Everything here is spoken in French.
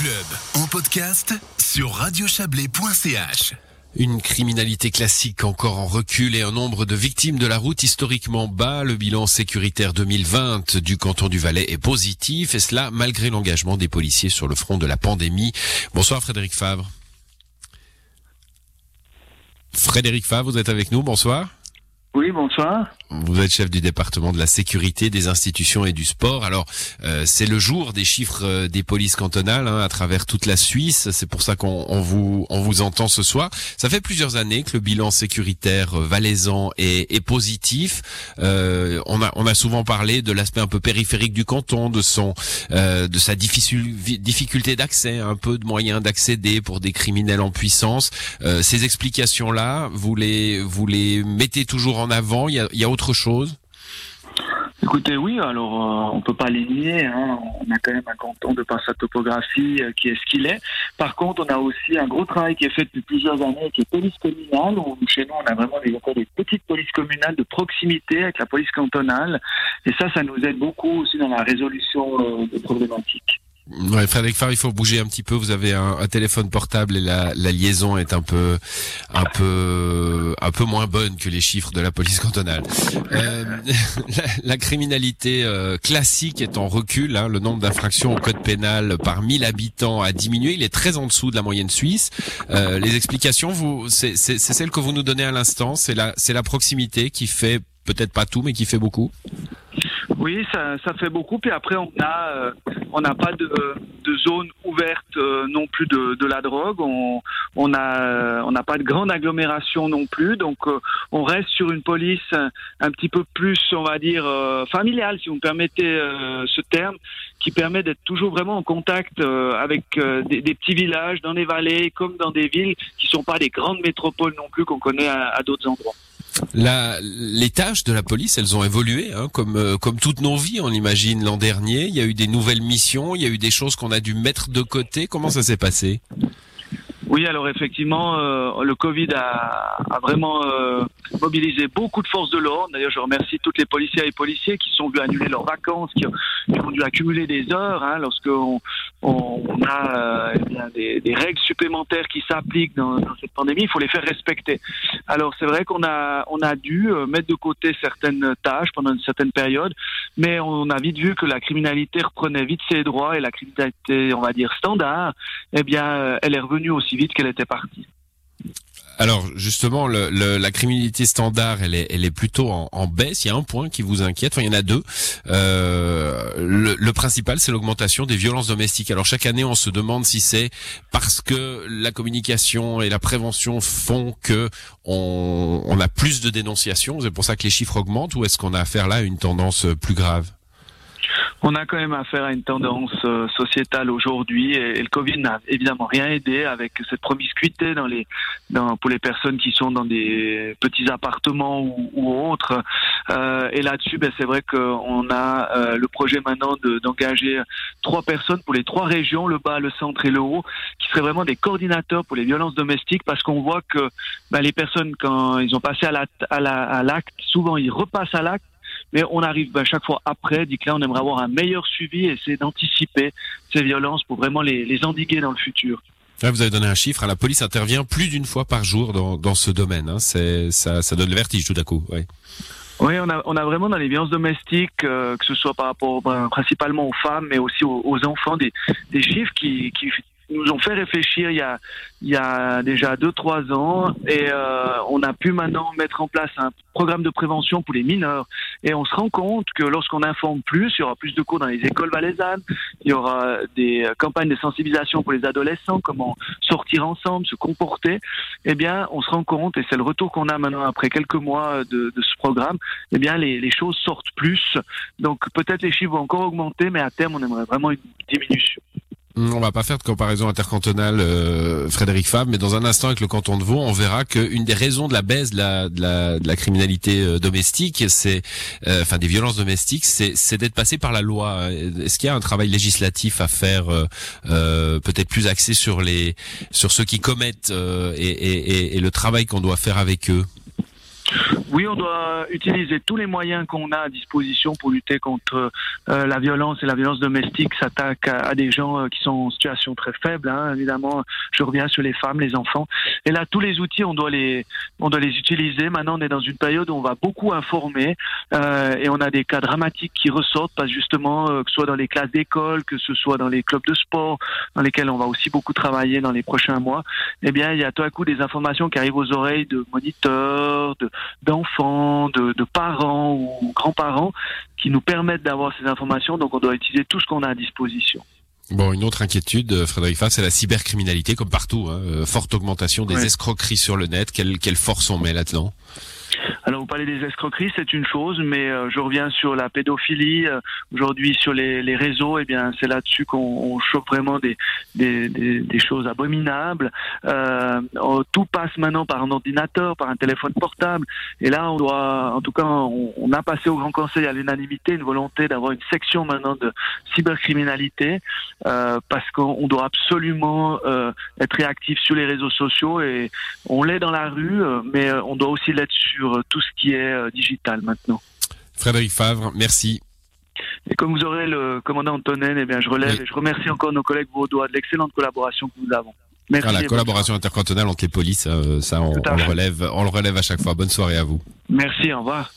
club en podcast sur radiochablais.ch. Une criminalité classique encore en recul et un nombre de victimes de la route historiquement bas. Le bilan sécuritaire 2020 du canton du Valais est positif et cela malgré l'engagement des policiers sur le front de la pandémie. Bonsoir Frédéric Favre. Frédéric Favre, vous êtes avec nous, bonsoir. Oui, bonsoir. Vous êtes chef du département de la sécurité des institutions et du sport. Alors, euh, c'est le jour des chiffres euh, des polices cantonales hein, à travers toute la Suisse. C'est pour ça qu'on on vous on vous entend ce soir. Ça fait plusieurs années que le bilan sécuritaire euh, valaisan est, est positif. Euh, on a on a souvent parlé de l'aspect un peu périphérique du canton, de son de sa difficulté d'accès, un peu de moyens d'accéder pour des criminels en puissance. ces explications là, vous les vous les mettez toujours en avant. Il y a, il y a autre chose Écoutez, oui, alors euh, on peut pas les nier. Hein. On a quand même un canton de par sa topographie euh, qui est ce qu'il est. Par contre, on a aussi un gros travail qui est fait depuis plusieurs années, qui est police communale. Où, chez nous, on a vraiment des, petites polices communales de proximité avec la police cantonale. Et ça, ça nous aide beaucoup aussi dans la résolution euh, des problématiques. Ouais, Frédéric Favre, il faut bouger un petit peu. Vous avez un, un téléphone portable et la, la, liaison est un peu, un peu, un peu moins bonne que les chiffres de la police cantonale. Euh, la, la, criminalité euh, classique est en recul. Hein. Le nombre d'infractions au code pénal par 1000 habitants a diminué. Il est très en dessous de la moyenne suisse. Euh, les explications, vous, c'est celle que vous nous donnez à l'instant. C'est la, c'est la proximité qui fait peut-être pas tout, mais qui fait beaucoup. Oui, ça, ça fait beaucoup. Puis après, on a, euh, on n'a pas de, de, zone ouverte euh, non plus de, de, la drogue. On, on a, on n'a pas de grande agglomération non plus. Donc, euh, on reste sur une police un, petit peu plus, on va dire, familiale, si vous me permettez ce terme, qui permet d'être toujours vraiment en contact avec des, des, petits villages dans les vallées comme dans des villes qui sont pas des grandes métropoles non plus qu'on connaît à, à d'autres endroits. La, les tâches de la police, elles ont évolué, hein, comme euh, comme toutes nos vies, on imagine l'an dernier. Il y a eu des nouvelles missions, il y a eu des choses qu'on a dû mettre de côté. Comment ça s'est passé? Oui, alors effectivement, euh, le Covid a, a vraiment euh, mobilisé beaucoup de forces de l'ordre. D'ailleurs, je remercie toutes les policiers et policiers qui sont venus annuler leurs vacances, qui, ont dû accumuler des heures hein, lorsqu'on on, on a euh, eh des, règles supplémentaires qui s'appliquent dans, cette pandémie. Il faut les faire respecter. Alors, c'est vrai qu'on a, a dû euh, mettre de côté certaines tâches pendant une certaine période, mais on a vite vu que la criminalité reprenait vite ses droits et la criminalité, on va dire, standard, eh bien, elle est revenue aussi vite qu'elle était partie. Alors justement, le, la criminalité standard, elle est, plutôt en, baisse. Il y a un point qui vous inquiète. Enfin, il y en a deux. Euh, le, le, principal, c'est l'augmentation des violences domestiques. Alors chaque année, on se demande si c'est parce que la communication et la prévention font que on, on a plus de dénonciations. C'est pour ça que les chiffres augmentent, ou est-ce qu'on a affaire là à une tendance plus grave? On a quand même affaire à une tendance euh, sociétale aujourd'hui et, le Covid n'a évidemment rien aidé avec cette promiscuité dans les, dans, pour les personnes qui sont dans des petits appartements ou, ou autres. Euh, et là-dessus, ben, c'est vrai qu'on a euh, le projet maintenant d'engager trois personnes pour les trois régions, le bas, le centre et le haut, qui seraient vraiment des coordinateurs pour les violences domestiques parce qu'on voit que ben, les personnes, quand ils ont passé à l'acte, à la, à souvent ils repassent à l'acte mais on arrive à chaque fois après, dit que là on aimerait avoir un meilleur suivi et essayer d'anticiper ces violences pour vraiment les, les endiguer dans le futur. Là, vous avez donné un chiffre. Hein, la police intervient plus d'une fois par jour dans, dans ce domaine. Hein. C'est, ça, ça donne le vertige tout à coup. Ouais. Oui, on a, on a vraiment dans les violences domestiques, euh, que ce soit par rapport ben, principalement aux femmes, mais aussi aux, aux enfants, des, des chiffres qui, qui nous ont fait réfléchir il y a, déjà deux trois ans et euh, on a pu maintenant mettre en place un programme de prévention pour les mineurs et on se rend compte que lorsqu'on informe plus, il y aura plus de cours dans les écoles valaisannes, il y aura des campagnes de sensibilisation pour les adolescents, comment sortir ensemble, se comporter. Eh bien, on se rend compte et c'est le retour qu'on a maintenant après quelques mois de, ce programme. Eh bien, les choses sortent plus. Donc peut-être les chiffres vont encore augmenter, mais à terme, on aimerait vraiment une diminution. On va pas faire de comparaison intercantonale, euh, Frédéric Fabre, mais dans un instant avec le canton de Vaud, on verra qu'une des raisons de la baisse de la, de la, de la criminalité euh, domestique, c'est, euh, enfin des violences domestiques, c'est d'être passé par la loi. Est-ce qu'il y a un travail législatif à faire, euh, peut-être plus axé sur les, sur ceux qui commettent et, et, et, et le travail qu'on doit faire avec eux? Oui, on doit utiliser tous les moyens qu'on a à disposition pour lutter contre euh, la violence et la violence domestique s'attaque à, des gens euh, qui sont en situation très faible. Hein. Évidemment, je reviens sur les femmes, les enfants. Et là, tous les outils, on doit les, on doit les utiliser. Maintenant, on est dans une période où on va beaucoup informer euh, et on a des cas dramatiques qui ressortent, parce justement, que ce soit dans les classes d'école, que ce soit dans les clubs de sport, dans lesquels on va aussi beaucoup travailler dans les prochains mois. Eh bien, il y a tout à coup des informations qui arrivent aux oreilles de moniteurs, d'enfants, de, de, parents ou grands-parents qui nous permettent d'avoir ces informations. Donc, on doit utiliser tout ce qu'on a à disposition. Bon, une autre inquiétude, euh, Frédéric Fass, c'est la cybercriminalité, comme partout. Hein. Euh, forte augmentation des escroqueries sur le net. Quelle, quelle force on met là-dedans? Alors vous parlez des escroqueries, c'est une chose, mais euh, je reviens sur la pédophilie. Euh, aujourd'hui sur les, les, réseaux, eh bien c'est là-dessus qu'on chope vraiment des, des, des, choses abominables. Euh, oh, tout passe maintenant par un ordinateur, par un téléphone portable. Et là, on doit, en tout cas, on, on a passé au Grand Conseil à l'unanimité une volonté d'avoir une section maintenant de cybercriminalité, euh, parce qu'on doit absolument euh, être réactif sur les réseaux sociaux et on l'est dans la rue, mais on doit aussi l'être sur tout ce qui est euh, digital maintenant. Frédéric Favre, merci. Et comme vous aurez le commandant Antonen, eh bien, je relève et je remercie encore nos collègues vaudois de l'excellente collaboration que nous avons. Merci. Ah, la collaboration intercantonale entre les polices, euh, ça, on, on, le relève, on le relève à chaque fois. Bonne soirée à vous. Merci, au revoir.